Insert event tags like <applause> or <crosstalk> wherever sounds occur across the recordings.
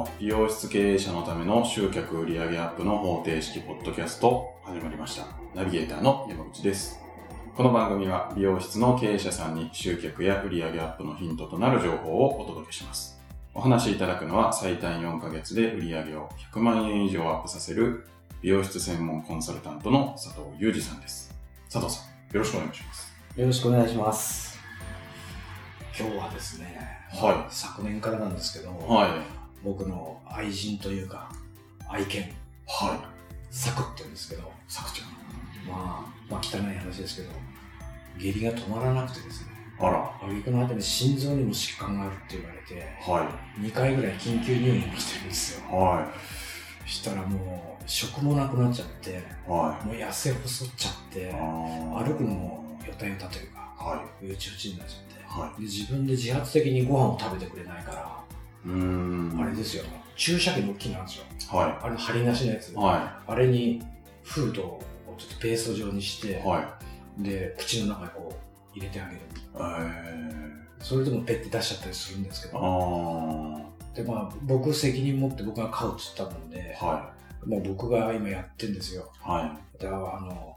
の美容室経営者のための集客売上アップの方程式ポッドキャスト始まりました。ナビゲーターの山口です。この番組は美容室の経営者さんに集客や売上アップのヒントとなる情報をお届けします。お話しいただくのは最短4ヶ月で売上を100万円以上アップさせる美容室専門コンサルタントの佐藤裕二さんです。佐藤さん、よろしくお願いします。よろしくお願いします。今日はですね、は昨年からなんですけど、はい。僕の愛人というか、愛犬、はい。サクって言うんですけど、さくちゃん。まあ、まあ汚い話ですけど、下痢が止まらなくてですね、あら。挙句の果てに心臓にも疾患があるって言われて、は2回ぐらい緊急入院をしてるんですよい。。はしたらもう、食もなくなっちゃって、い。はい。もう痩せ細っちゃって、あ歩くのもよたよたというか、はうちうちになっちゃって、い。はで自分で自発的にご飯を食べてくれないから、い。うーん。あれですよ、注射器の大きいなんですよ。はあれの針なしのやつ。い。はあれにフードをちょっとペースト状にして、い。はい。で、口の中にこう入れてあげる。えそれでもペッて出しちゃったりするんですけど、ー。で、まあ、僕責任持って僕が飼うって言ったもんで、はまあ僕が今やってんですよ。い。はい。だから、あの、電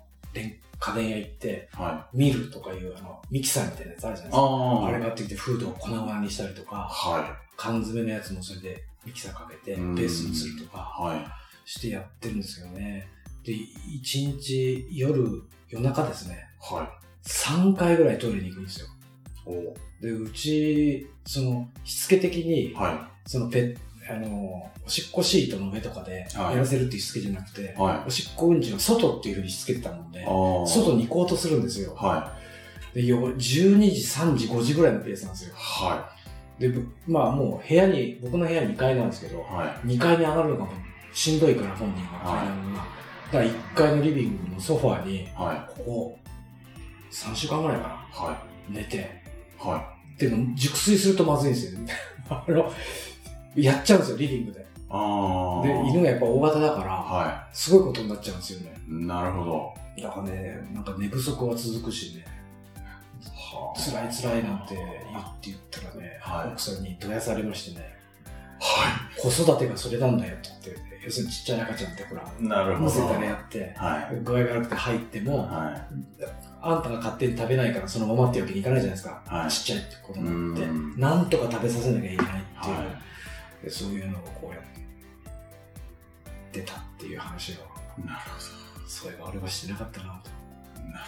家電屋行って、はミルとかいうあの、ミキサーみたいなやつあるじゃないい。ですか。ああれがあってきてフードを粉々にしたりとか、は缶詰のやつもそれでミキサーかけてペうんーストにするとか。してやってるんですよね。で、一日夜、夜中ですね、はい。3回ぐらいトイレに行くんですよ。おで、うち、その、しつけ的に、はそのペあの、おしっこシートの上とかではいやらせるっていうしつけじゃなくて、い。はい。おしっこうんちの外っていうふうにしつけてたもんで。外に行こうとするんですよ。はで、よ12時、3時、5時ぐらいのペースなんですよい。。はで、ぶまあもう部屋に、僕の部屋2階なんですけどい。、は2階に上がるのがしんどいから本人が階段が。だから1階のリビングのソファーに、い。はここ、3週間ぐらいかな、い。は寝て。い。はでも、熟睡するとまずいんですよね。<laughs> あの、やっちゃうんですよ、リビングで。い。あー。で、犬がやっぱ大型だから、はすごいことになっちゃうんですよね。い。なるほど。だからね、なんか寝不足は続くしね、は辛い辛いなんて言って言ったらね、はい奥さんにどやされましてね、は子育てがそれなんだよって言って、要するにちっちゃい赤ちゃんってほら、い。なるほど。むせたらやって、はい。具合が悪くて入っても、はあんたが勝手に食べないからそのままってわけにいかないじゃないですか。はいちっちゃいってことになってうん、なんとか食べさせなきゃいけないっていう、はでそういうのをこうやって出たっていう話を、い。なるそれが俺はしてなかったなと。ほど。なる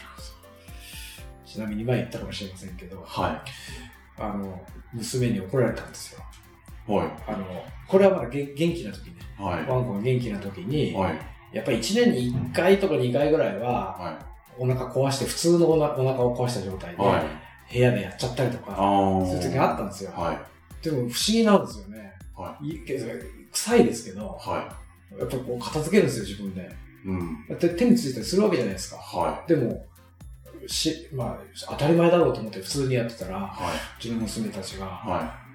ちなみに前言ったかもしれませんけど、ほど。はあの、娘に怒られたんですよ。い。はい。あの、これはまだ元元気な時ね、はい。ワンコが元気な時に、はい。やっぱり1年に1回とか2回ぐらいは、はお腹壊して、普通のお腹お腹を壊した状態い。で、はい。部屋でやっちゃったりとか。そういう時があったんですよ。はい。でも不思議なんですよね。はいいけど臭いですけど、はやっぱこう片付けるんですよ、自分で。い。うん。だって手についたりするわけじゃないですか。はでも、し、まあ、当たり前だろうと思って普通にやってたら、い。はうちの娘たちが、い。は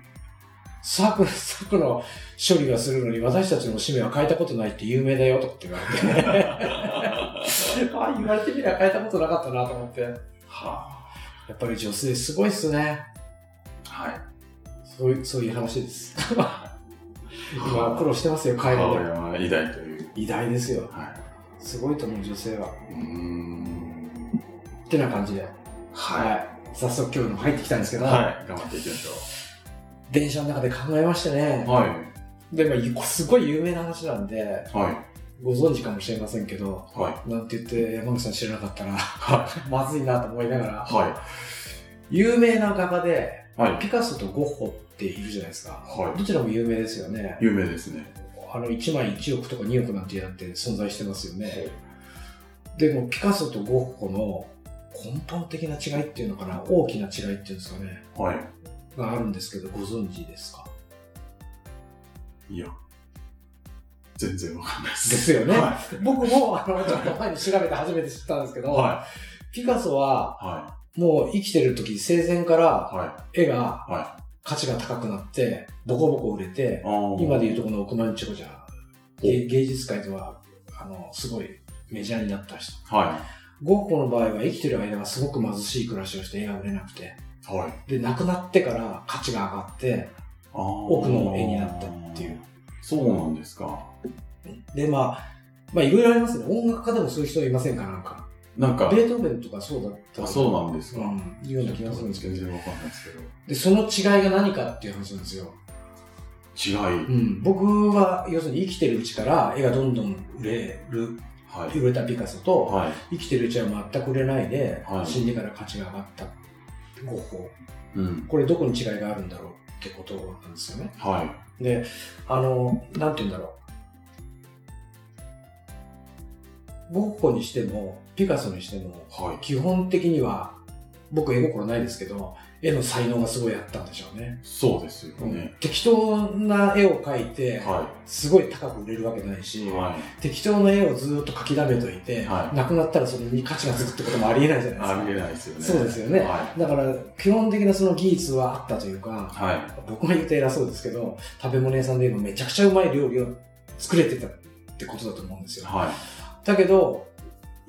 サク、サクの処理はするのに私たちの使命は変えたことないって有名だよとかって言われて。<laughs> あ言われてみれば変えたことなかったなと思って。やはっぱり女性すごいっすね。はい。そういう、そういう話です。今苦労してますよ、介護で。母親は偉大という。偉大ですよ。はすごいと思う、女性は。い。うーん。ってな感じで。は早速今日の入ってきたんですけい。ど、はい。頑張っていきましょ電車の中で考えましてねう。。はい。で、まあ、すごい有名な話なんで、はご存知かもしれませんけど、い。はい。なんて言って山口さん知らなかったら、は <laughs> まずいなと思いながら、は有名な画家で、い。はい。ピカソとゴッホっているじゃないですか。はどちらも有名ですよね。い。有名ですね。あの、1枚1億とか2億なんてやって存在してますよね。でも、ピカソとゴッホの根本的な違いっていうのかな、大きな違いっていうんですかね、はがあるんですけど、ご存知ですか？い。いや。全然わかんないです。ですよねは僕も、あの、ちょっと前に調べて初めて知ったんですけい。ど、はピカソは、い。はもう生きてる時、生前から絵が価値が高くなって、ボコボコ売れて今でいうとこの億万長者、芸芸術界では、あの、すごいメジャーになった人。はゴッホの場合は生きてる間はすごく貧しい暮らしをして絵が売れなくて、い。はい。で、亡くなってから価値が上がって、奥の絵になったっていう。そうなんですか。で、まあ、まあいろいろありますね。音楽家でもそういう人いませんかなんか。なんか、ベートーベンとかそうだったあそうなんですか。うん、いうような気がするんですけど。全然わかんないですけど。で、その違いが何かっていう話なんですよ。違い。うん。僕は、要するに生きてるうちから絵がどんどん売れる、はい。売れたピカソと、はい。生きてるうちは全く売れないで、はい死んでから価値が上がったゴッホ。うん。これどこに違いがあるんだろうってことなんですよね。はい。で、あの、なんて言うんだろう。ゴッホにしても、ピカソにしても、はい。基本的には、僕絵心ないですけど、絵の才能がすごいあったんでしょうね。そうですよね。適当な絵を描いて、はすごい高く売れるわけないし、い。は適当な絵をずっと描き溜めといて、はいなくなったらそれに価値がつくってこともありえないじゃい。ないですか。ありえないですよね。そうですよねはだから、基本的なその技術はあったというか。僕が言うと偉そうですけど、食べ物屋さんで言えばめちゃくちゃうまい料理を作れてたってことだと思うんですよ。はい。だけど、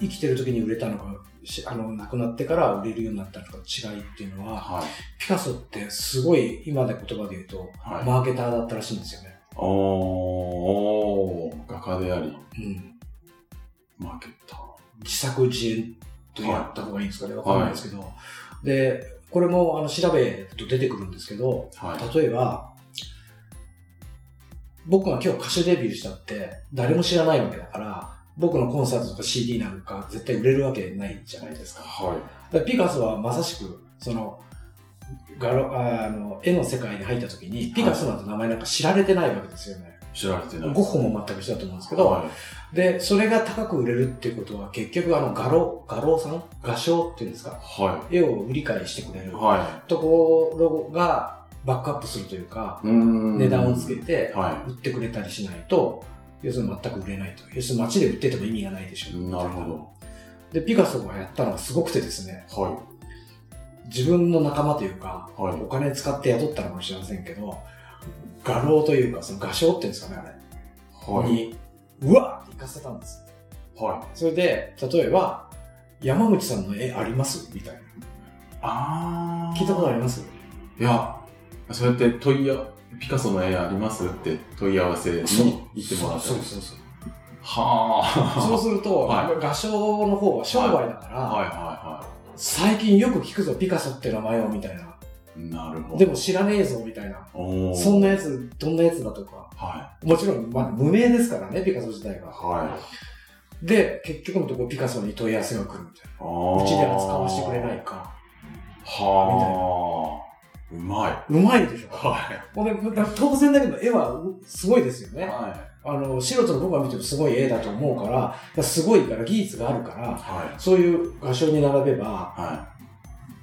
生きてる時に売れたのか、しあの、亡くなってから売れるようになったのか違いっていうのは、はい。ピカソってすごい、今で言葉で言うと、はい。マーケターだったらしいんですよね。おー、おー画家であり、うん。マーケッター。自作自演と言った方がいいんですかね、わかんないですけど。で、これもあの調べると出てくるんですけど、はい。例えば、僕が今日歌手デビューしたって誰も知らないわけだから、僕のコンサートとか CD なんか絶対売れるわけないじゃないですか。はだからピカソはまさしく、その、ガロああの絵の世界に入った時に、ピカソなんて名前なんか知られてないわけですよね。い。知られてない。ゴッホも全く一緒だと思うんですけど、はい。で、それが高く売れるっていうことは結局あの画廊、画廊さん？画商っていうんですか？は絵を売り買いしてくれい。るはところがバックアップするというか、い。う値段をつけては売ってくれたりしないと、要するに全く売れないと。要するに街で売ってても意味がないでしょ。い。なるほど。で、ピカソがやったのがすごくてですね、は自分の仲間というか、い。はい。お金使って雇ったのかもしれませんけど、画廊というか、その画商っていうんですかね、あれ、はい。に、うわーって行かせたんです。はい。それで、例えば、山口さんの絵あります？みたいな。あー。聞いたことあります？いや、そうやって問い合わピカソの絵ありますって問い合わせに行ってもらったりそうそうそう。はそうすると、はい画商の方は商売だから、あ。はいは最近よく聞くぞ、ピカソって名前をみたいな。いはい。なるほど。でも知らねえぞ、みたいな。そんなやつ、どんなやつだとか。はもちろん、まだ無名ですからね、ピカソ自体い。が。はい。で、結局のところピカソに問い合わせが来るみたいあな。ーうちで扱わせてくれないか。はあ。うまい。うまいでしょ。はほんで当然だけど、絵はうすごいですよい。ね。はあの、素人の僕が見てもすごい絵だと思うから、だからすごいから、技術があるから、い。はい。そういう画商に並べば、は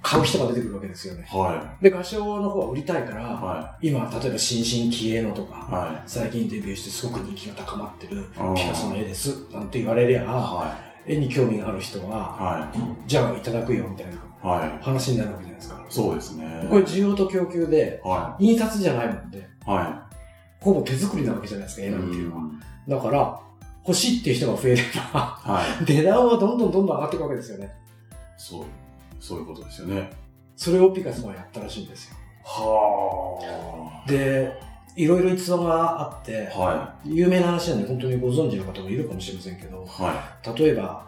買う人が出てくるわけですよね。い。はで、画商の方は売りたいから、い。は今、例えば新進気鋭のとい。か、は最近デビューしてすごく人気が高まってるピカソの絵です、なんて言われりゃ、い。は絵に興味がある人い。は、はじゃあいただくよ、みたいな。い。はい。話になるわけじゃないですか。そうですね。これ需要と供給で、は印刷じゃないもんで、い。はほぼ手作りなわけじゃないですか、い。絵なんていうのは。んだから、欲しいっていう人が増えれば、はい。<laughs> 値段はどんどんどんどん上がっていくわけですよね。そう。そういうことですよね。それをピカソはやったらしいんですよ。はで、いろいろ逸話があってあ。、は有名な話なんで本当にご存知の方もいるかもしれませんけどい。、は例えば、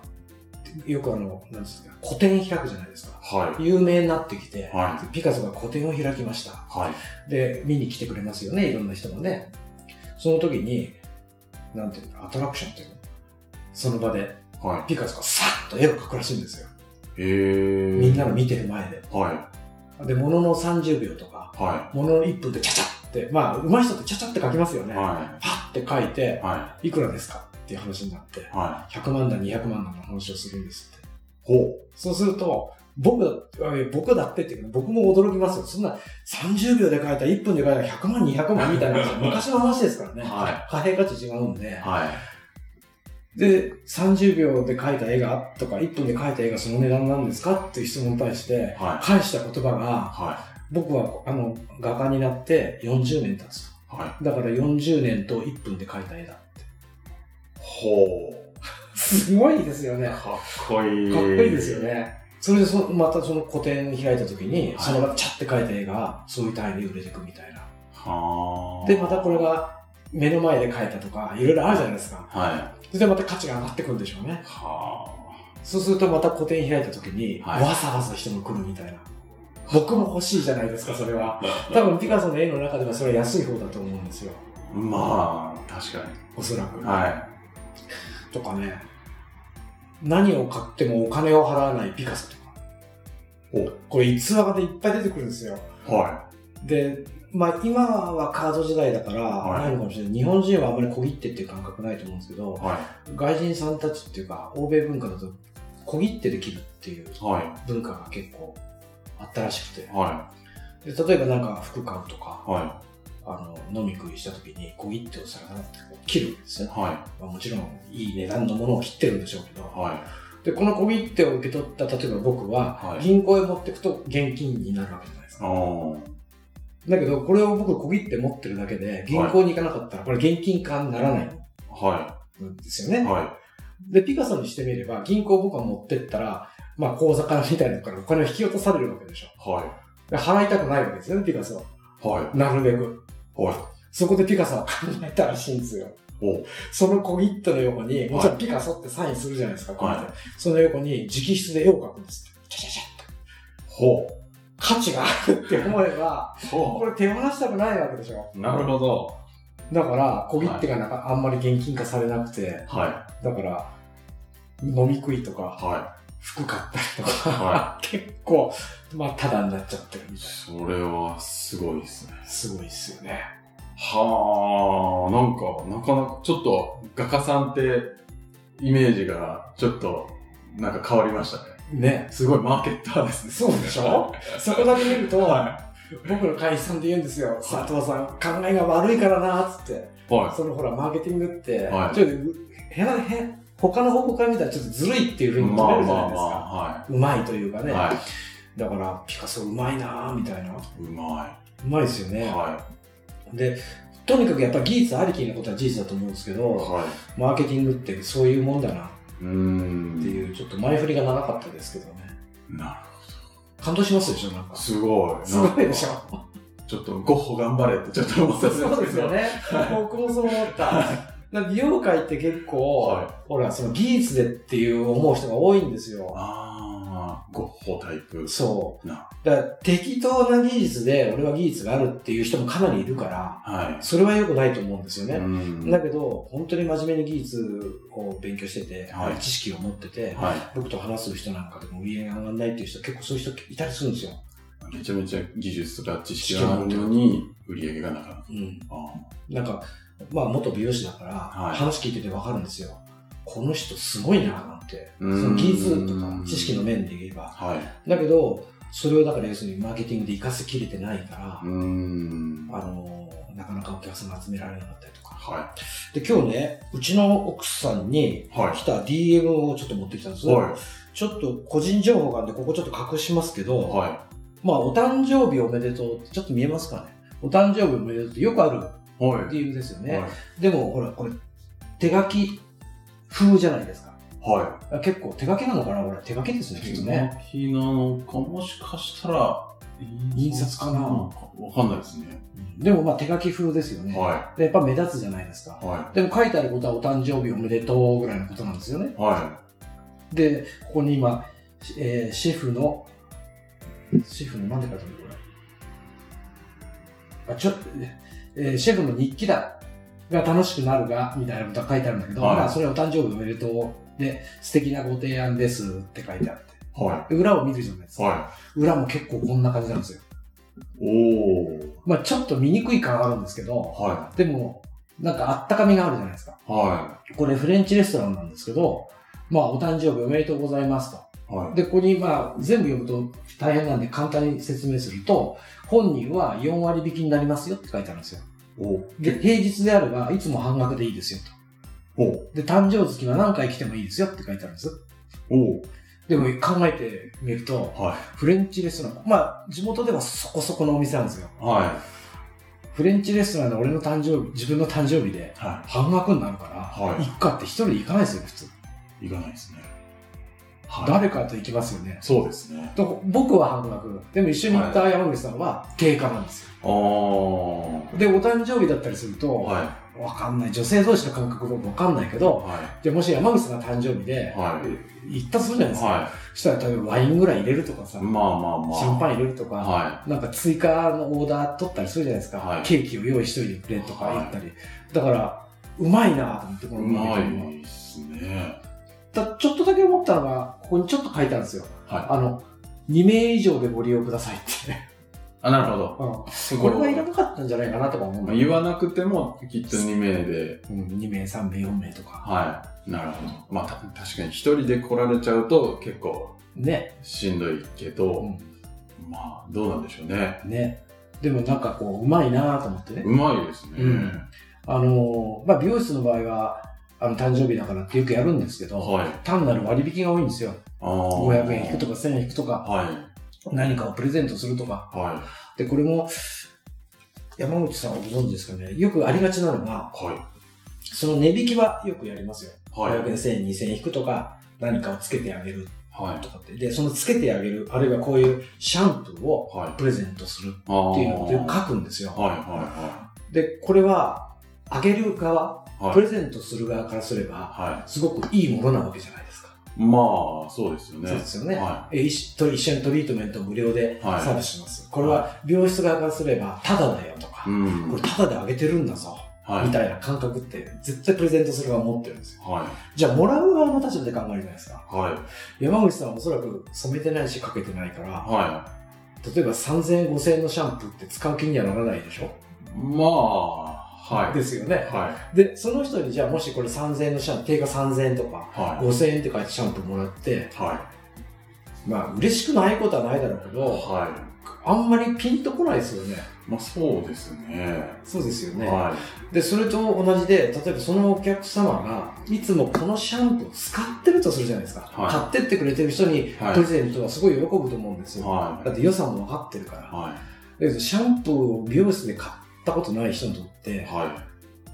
よくあの、なんですか、個展開くじゃないですか。い。はい。有名になってきて、はピカソが個展を開きました。はい。で、見に来てくれますよね、いろんな人がね。その時に、なんていうの、アトラクションっていうの？その場で、はピカソがさっと絵を描くらしいんですよ。い。へえ。みんなの見てる前で。はで、ものの30秒とか、い。はものの1分でちゃちゃって、まあ、上手い人ってちゃちゃって描きますよい。ね。はパッて描いてい。、はいくらですか？っていう話になって、い。は100万だ、200万だの話をするんですって。い。ほそうすると、僕だ、僕だってっていうか、僕も驚きますよ。そんな30秒で書いた、1分で書いた100万、200万みたいな <laughs> 昔の話ですからね。は貨幣価値違うんで。はい。で、30秒で描いた絵がとか、1分で描いた絵がその値段なんですかっていう質問に対して、はい。返した言葉が、は僕はあの画家になって40年経つい。はい。と。だから40年と1分で描いた絵だほすごいですよね。う。かっこいい。かっこいいですよ。ね。それでそまたその個展開いた時に、はいその場でチャって描いた絵がそういう単位で売れていくみたいな。はあ。で、またこれが目の前で書いたとか、いろいろあるじゃないですか。はい。それでまた価値が上がってくるんでしょうね。はそうするとまた個展開いた時に、はいわざわざ人も来るみたいな。僕も欲しいじゃないですか、それは。多分ピカソの絵の中ではそれは安い方だと思うんですよ。あ。まあ、確かおそらく。に。はとかね。何を買ってもお金を払わないピカソとか。おこれ逸話でいっぱい出てくるんですよ。い。はで、まあ今はカード時代だから、はいないのかもしれない。日本人はあんまり小切手っていう感覚ないと思うんですけどい。、は外人さんたちっていうか、欧米文化だと小切手で切るっていうい。はい。文化が結構あったらしくて。はで例えばなんか服買うとか、い。はあの飲み食いした時に小切手をさらってこう切るんですよい。。はい。まあ、もちろんいい値段のものを切ってるんでしょうけど、はい。で、この小切手を受け取った、例えば僕は、はい銀行へ持っていくと現金になるわけじゃないですか。だけど、これを僕小切手持ってるだけで、銀行に行かなかったら、これ現金化にならないはんですよね。い。はで、ピカソにしてみれば、銀行を僕が持ってったら、まあ、口座からみたいなのからお金を引き落とされるわけでしょ。い。はで払いたくないわけですよね、ピカソは。い。はい。なるべく。はい。そこでピカソは考えたらしいんですよ。おその小切手の横に、もちろんピカソってサインするじゃないですか、こうやってはその横に直筆で絵を描くんですって。チャチャチャって。ほ価値があるって思えば、これ手放したくないわけでしょ。う。なるほど。だから、小切手がなんかあんまり現金化されなくて、はだから、飲み食いとい。か、は服買ったりとか、は結構、まあ、ただになっちゃってるみい。たいそれはすごいですね。な。すごいっすよね。はあ、なんか、なかなか、ちょっと、画家さんって、イメージが、ちょっと、なんか変わりましたね。ね。すごいマーケッターですね。そうでしょ？<laughs> そこだけ見ると、は僕の会員さんで言うんですよ。佐藤さん、考えが悪いからな、つって。はそのほら、マーケティングって、はいちょっと、へな、へ、他の方向から見たらちょっとずるいっていうふい。うにまあ決めるじゃないですか。まあまあ、はうまいというかい。ね。はだから、ピカソうまいなみたいな。うい。うままいですよい。ね。はで、とにかくやっぱり技術ありきなことは事実だと思うんですけい。ど、はマーケティングってそういうもんだなっ。ていう、ちょっと前振りが長かったですけどね。な感動しますでしょ、なんるか。すごい。すごいでしょ。ょ。ちょっと、ゴッホ頑張れってちょっと思ったんですけど。そうですよ。ね。僕もそう思った。美容界って結構、はいほら、その技術でっていう思う人が多いんですよ。ああ、ゴッホタイプ。そう。な。だから適当な技術で俺は技術があるっていう人もかなりいるから、はい。それは良くないと思うんですよね。うんだけど、本当に真面目に技術を勉強してて、はい知識を持ってて、は僕と話す人なんかでも売り上げが上がらないっていう人、結構そういう人いたりするんですよ。い。めちゃめちゃ技術とか知識があるのに、売り上げがなかった。うん。あなんか、まあ元美容師だから、はい話聞いててわかるんですよ。この人すごいな。そうんの技術とか知識の面で言えば。あはい。だけど、それをだから要するにマーケティングで活かせきれてないから。あの、なかなかお客さんが集められなかったりとか。はで、今日ね、うちの奥さんに。来た DM をちょっと持ってきたんです。はちょっと個人情報があるんで、ここちょっと隠しますけど、い。はまあ、お誕生日おめでとうって、ちょっと見えますかね。お誕生日おめでとうってよくあるい。はい。DM ですよね。はい。でも、ほら、これ、手書き風じゃないですか。はあ結構手書きなのかなこれ、手書きですね、い。きっとね。手書きなのか、もしかしたら、印刷かなわかんないですね。でも、まあ、手書き風ですよね。はでやっぱ目立つじゃないですかい。。はでも書いてあることはお誕生日おめでとうぐらいのことなんですよね。い。はで、ここに今、えーシェフの、シェフのなんて書いてあるのこれ。あ、ちょっと、えーシェフの日記だ。が楽しくなるが、みたいなことが書いてあるんだけど、はいまあ、それお誕生日おめでとう。で、素敵なご提案ですって書いてあって。い。はで裏を見るじゃないですい。か。は裏も結構こんな感じなんですよ。い。おー。まあ、ちょっと見にくい感あるんですけど、はでも、なんかあったかみがあるじゃないですか。い。はこれフレンチレストランなんですけど、まあ、お誕生日おめでとうございますと。い。はい。で、ここに、まあ、全部読むと大変なんで簡単に説明すると、本人は4割引きになりますよって書いてあるんですよ。おで、平日であれば、いつも半額でいいですよと。おで、誕生月は何回来てもいいですよって書いてあるんです。おでも考えてみると、はフレンチレストラン、まあ、地元ではそこそこのお店なんですよ。い。はフレンチレストランで俺の誕生日、自分の誕生日でい。は半額になるから、はい行くかって一人で行かないですよ、普通。い。行かないですね。はい。誰かと行きますよね。そうですね。僕は半額。でも一緒に行った山口さんは定価なんですよ。あー。で、お誕生日だったりすると、はおわかんない。女性同士の感覚僕わかんないけど、はじゃあもし山口さんが誕生日でい。、は行ったとするじゃないでい。すか。はそしたら例えばワインぐらい入れるとかさ、い。まあまあまあ。シャンパン入れるとか、はなんか追加のオーダー取ったりするじゃないですか。はいケーキを用意しといてくれとか言ったり。だから、うまいなと思って、こい。のうまいですね。だちょっとだけ思ったのが、ここにちょっと書いてあるんですよ。はい。あの、2名以上でご利用くださいって。あ、なるほど。これはいらなかったんじゃないかなとか思う言わなくても、きっと2名で、うん、2名、3名、4名とか。はい。なるほど。まあ、た確かに1人で来られちゃうと結構ね。しんどいけど、うんまあ、どうなんでしょうね。ね。でもなんかこう、うまいなと思ってね。うまいですね。うんあのー、まあ、美容室の場合は、あの、誕生日だからってよくやるんですけど、はい。単なる割引が多いんですよ。あー500円引くとか1000円引くとか、はい。何かをプレゼントするとか。はで、これも、山口さんはご存知ですかね。よくありがちなのが、い。はい。その値引きはよくやりますよ。はい。500円、1000円、2000円引くとか、何かをつけてあげるはいと。かって。で、そのつけてあげる、あるいはこういうシャンプーをはい。プレゼントするあっていうのをよくは書くんですよ。いはで、これは、あげる側、いはい。プレゼントする側からすれば、はすごくいいものなわけじゃないですか。い。まあ、そうですよね。そうですよね。はえ一緒と一緒にトリートメントを無料ではいサービスします。これは美容室側からすれば、タダだよとかい。、うん。これタダであげてるんだぞ、はい。みたいな感覚って絶対プレゼントする側持ってるんですよ。はじゃあ、もらう側の立場で考えるじゃないですか。い。はい。山口さんはおそらく染めてないしかけてないから、は例えば3000円、5000円のシャンプーって使う気にはならないでしょ、い。まあ、はい。ですよね。はで、その人にじゃあもしこれ3000円のシャンプー、定価3000円とか、い。はい。5000円って書いてシャンプーもらって、はまあ嬉しくないことはないだろうけい。ど、はい。あんまりピンとこないですよね。まあ、そうですね。そうですよね。はで、それと同じで、例えばそのお客様が、いつもこのシャンプーを使ってるとするじゃないですか。はい買ってってくれてる人にはいプレゼントはすごい喜ぶと思うんですい。よ。はだって予算も分かってるから。い。はだけど、シャンプーを美容室で買ったことない人にとってい。、は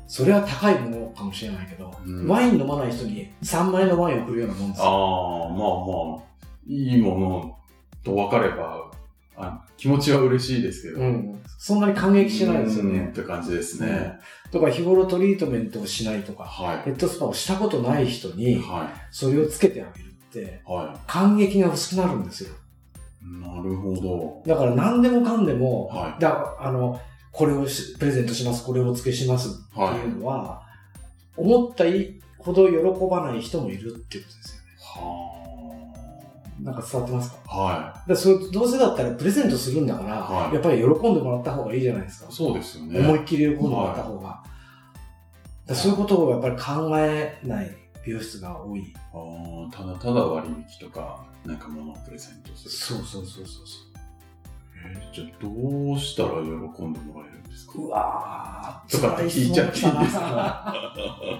それは高いものかもしれないけど、うんワイン飲まない人に3万円のワインを送るようなもんでい。すよ。ああ、まあまあ、いいものと分かれば、あ気持ちは嬉しいですけど。うん。そんなに感激しないですようんっね。て感じですね。とか、日頃トリートメントをしないとか、はヘッドスパをしたことない人にそれをつけてあげるって、い。は感激が薄くなるんですよ。い。なるほど。だから何でもかんでも、はいだあの、これをしプレゼントします、これをお付けしますってはい。いうのは、思ったほど喜ばない人もいるっていうことですよね。はなんか伝わってますか？あ。はだからそれどうせだったらプレゼントするんだから、はいやっぱり喜んでもらった方がいいじゃないですかい。。そうですよね。思いっきり喜んでもらった方が。だからそういうことをやっぱり考えない美容室が多い。あーただただ割引とか、なんか物をプレゼントする。そうそうそうそうじゃあどうしたら喜んでもらえるんですか？う。うわー、とかって聞いちゃっていいんですか？か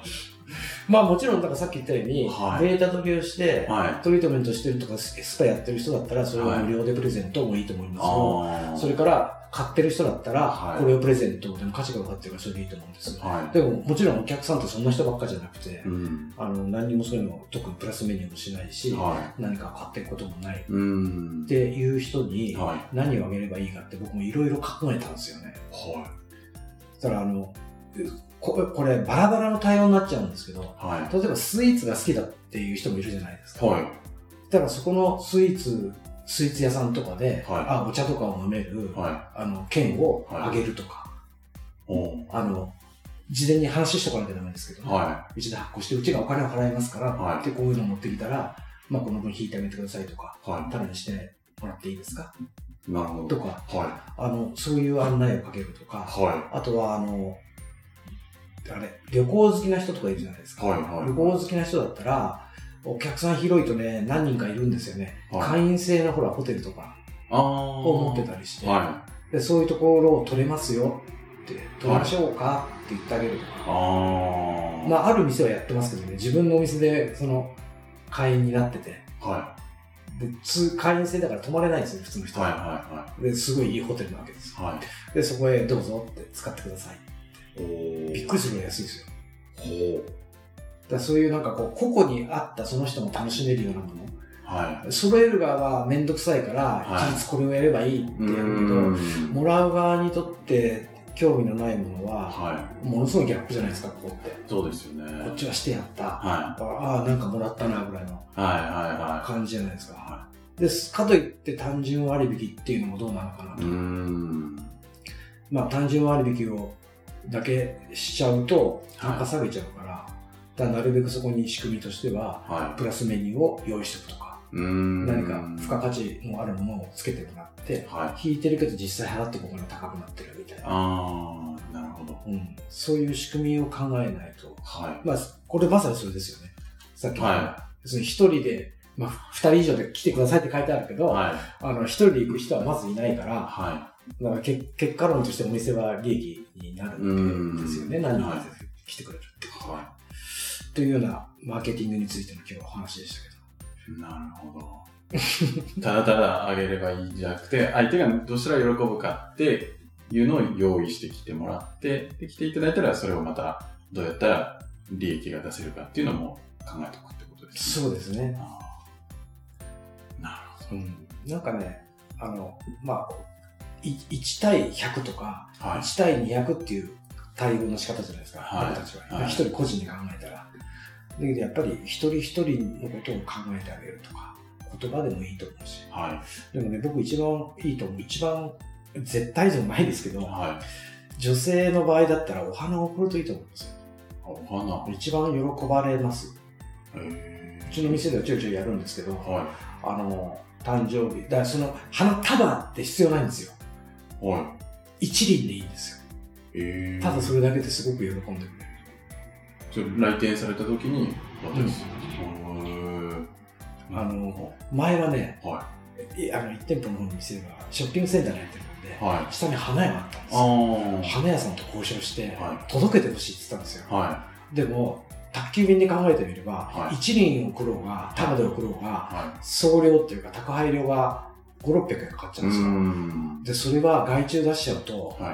<laughs> <laughs> まあもちろん、だからさっき言ったように、はいデータ取りをして、はい。トリートメントしてるとか、スパやってる人だったら、それは無料でプレゼントもいいと思いますよ。ああ。それから、買ってる人だったら、はいこれをプレゼントでも価値が分かってるからそれでいいと思うんです。はでも、もちろんお客さんってそんな人ばっかじゃなくてい。、うん。あの、何にもそういうの特にプラスメニューもしないし、は何か買っていくこともないっい。うん。ていう人に、はい。何をあげればいいかって僕もいろいろ考えたんですよね。はだから、あの、ここれバラバラの対応になっちゃうんですけど、い。はい。例えばスイーツが好きだっていう人もいるじゃないですか。はい。だからそこのスイーツ、スイーツ屋さんとかで、はいあお茶とかを飲める、はあの、券をあげるとか、あの、事前に話しとかなきゃダメですけど、はうちで発行して、うちがお金を払いますから、はいで、こういうのを持ってきたら、まあ、この分引いてあげてくださいとか、い。はただにしてもらっていいですか？い。なるほど。とか、はあの、そういう案内をかけるとか、い。はあとは、あの、あれ、旅行好きな人とかいるじゃないですい。か。はい。はい。旅行好きな人だったら、お客さん広いとね、何人かいるんですよね。はい会員制のほら、ホテルとかああ。を持ってたりして、はで、そういうところを取れますよって、取りましょうかって言ってあげるとい。か。ああ。まあ、ある店はやってますけどね、自分のお店で、その、会員になってて、はで、通会員制だから泊まれないんですよ、普通のい。人はい。は。はで、すごいいいホテルなわけです。はい。で、そこへどうぞって使ってください。びっくりするぐらい安いですよ。ほう。だそういうなんかこう、個々に合ったその人も楽しめるようなもはの。揃える側はめんどくさいから、はい一律これをやればいいってい。やるけど、ん。もらう側にとって興味のないものは、はものすごいギャップじゃないですか、ここって。い。そうですよね。こっちはしてやった。はああ、なんかもらったな、ぐらいのい。はいはいは感じじゃないですか。はです。かといって単純割引っていうのもどうなのかなと。まあ単純割引をだけしちゃうとはい単価下げちゃうから、だからなるべくそこに仕組みとしては、はプラスメニューを用意しておくとか。何か付加価値のあるものをつけてもらって、はい。引いてるけど実際払ってここに高くなってるみたいな。あー、なるほど。うん、そういう仕組みを考えないと。はまあ、これまさにそれですよね。さっきはその一人で、まあ、二人以上で来てくださいって書いてあるけい。ど、はい。あの、一人で行く人はまずいないから、はだから結結果論としてお店は利益になるわけですよね。うん何人かはい来てくれるってとは。はというようなマーケティングについての今日はお話でしたけど。い。なるほど。<laughs> ただただあげればいいんじゃなくて、相手がどうしたら喜ぶかっていうのを用意してきてもらって、で、来ていただいたらそれをまたどうやったら利益が出せるかっていうのも考えておくってことですね。そうですね。なるほうん。なんかね、あの、まあ、い1対100とか、ど。はい。1対200っていう対応の仕方じゃないですか、はい僕たちは。はい一人個人で考えたら。だけどやっぱり一人一人のことを考えてあげるとか、言葉でもいいと思うし。はでもね、僕一番いいと思う、一番絶対じゃないですけい。ど、はい。女性の場合だったらお花を送るといいと思うんですよ。お花。一番喜ばれます。へうちの店ではちょいちょいやるんですけど、はあの、誕生日、だからその花束って必要ないんですよ。い。は一輪でいいんですよ。い。へーただそれだけですごく喜んでくれる。それ来店された時に渡す。うん。あの、前はね、はいあの1店舗の店がショッピングセンターに入ってるんで、い。はい。下に花屋があったんですあよ。あ。花屋さんと交渉して、は届けてほしいって言ったんですよ。はでも、宅急便で考えてみれば、はい一輪送ろうが、束で送ろうい。が、は送料っていうか宅配料が5、600円かかっちゃい。ううんですよ。ん。で、それは外注出しちゃうと、は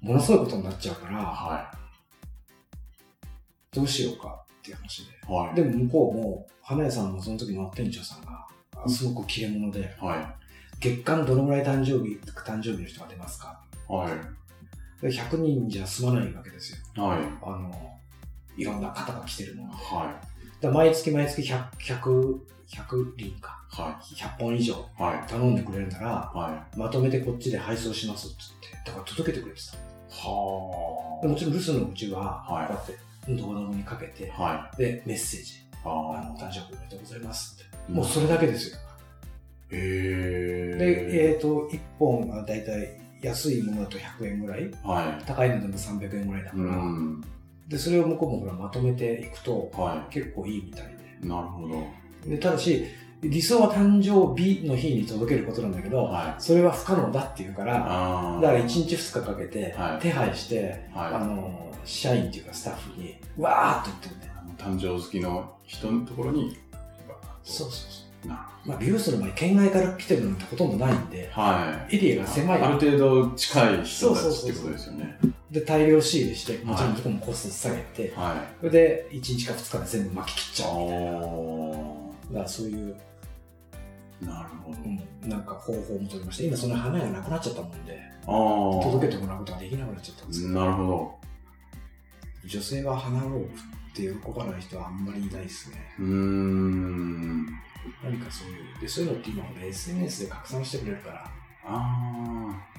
ものすごいことになっちゃうかい。ら、はどうしようかっていう話で。い。はい。でも向こうも、花屋さんもその時の店長さんが、あすごく切れ者で、は月間どのぐらい誕生日、誕生日の人が出ますか？い。はい。で ?100 人じゃ済まないわけですよ。はい。あの、いろんな方が来てるので。はだ毎月毎月100、100、100輪か。い。は100本以上。頼んでくれるなら、はまとめてこっちで配送しますって言って、だから届けてくれてた。い。はでもちろん留守のうちは、はいこうやって、動画にかけて、あ。はで、メッセージ。い。ああの、誕生日おめでとうございますって。あ。もうそれだけですよ。へえ。で、えっ、と、1本がだいたい安いものだと100円ぐらい、は高いのでも300円ぐらいだかい。ら、うん。で、それを向こうもほらまとめていくとは結構いいみたいい。なるほど。で。で、ただし、理想は誕生日の日に届けることなんだけど、はい。それは不可能だっていうから、ああ。だから1日2日かけてはい手配して、あはの、社員っていうかスタッフに、わーっと言ってるんだよ。い。誕生好きの人のところに、そうそうそう。なまあ、美容室の場合、県外から来てるのってほとんどないんで、はい。エリアが狭いある程度近い人たちってことですよね。で、大量仕入れして、もちろんはいそこもコスト下げて、はい。それで1日か2日で全部巻き切っちゃうみたいな。おだからそういう、ーなるほど。うん、なんか方法も取りました。今その花がなくなっちゃったもんで、ああ。届けてもらうことができなくなっちゃったんですけど、なるほど。女性は花を送って喜ばない人はあんまりいないですね。うーん。何かそういう、で、そういうのって今俺 SNS で拡散してくれるから、ああ。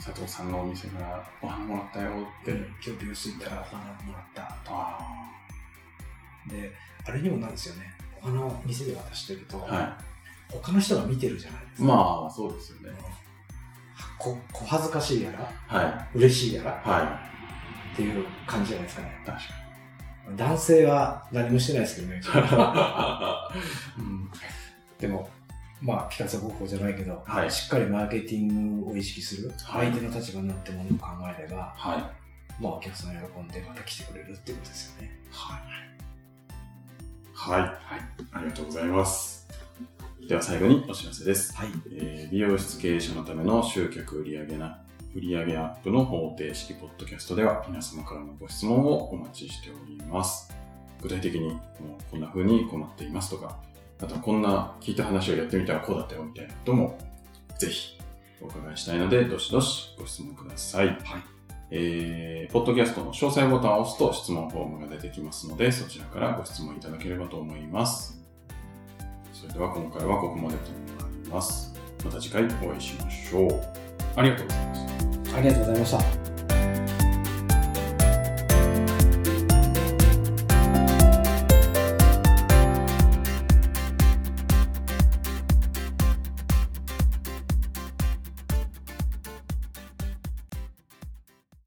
佐藤さんのお店からお花もらったよって。今日美容室行ったらお花もらったとあで、あれにもなんですよね。お花を店で渡してると、あ。は他の人が見てるじゃないですい。か。まあ、そうですよね。こ小恥ずかしいやら、は嬉しいやらい。はっていう感じじゃないですかね。い。確か男性は何もしてないですけどね。に。<laughs> うんでも、まあ、聞かせ方法じゃないけど、はいしっかりマーケティングを意識する、はい相手の立場になってものを考えれば、はまあ、お客さん喜んでまた来てくれるっていうことですよね。い。はい。はい。ありがとうございます。では最後にお知らせです。はい。えー美容室経営者のための集客売上な売上アップの方程式ポッドキャストでは皆様からのご質問をお待ちしております。具体的にもうこんな風に困っていますとか、あとはこんな聞いた話をやってみたらこうだったよみたいなこともぜひお伺いしたいので、どしどしご質問ください。はい。えー、ポッドキャストの詳細ボタンを押すと質問フォームが出てきますので、そちらからご質問いただければと思います。それでは今回はここまでとなります。また次回お会いしましょう。ありがとうございました。ありがとうございました。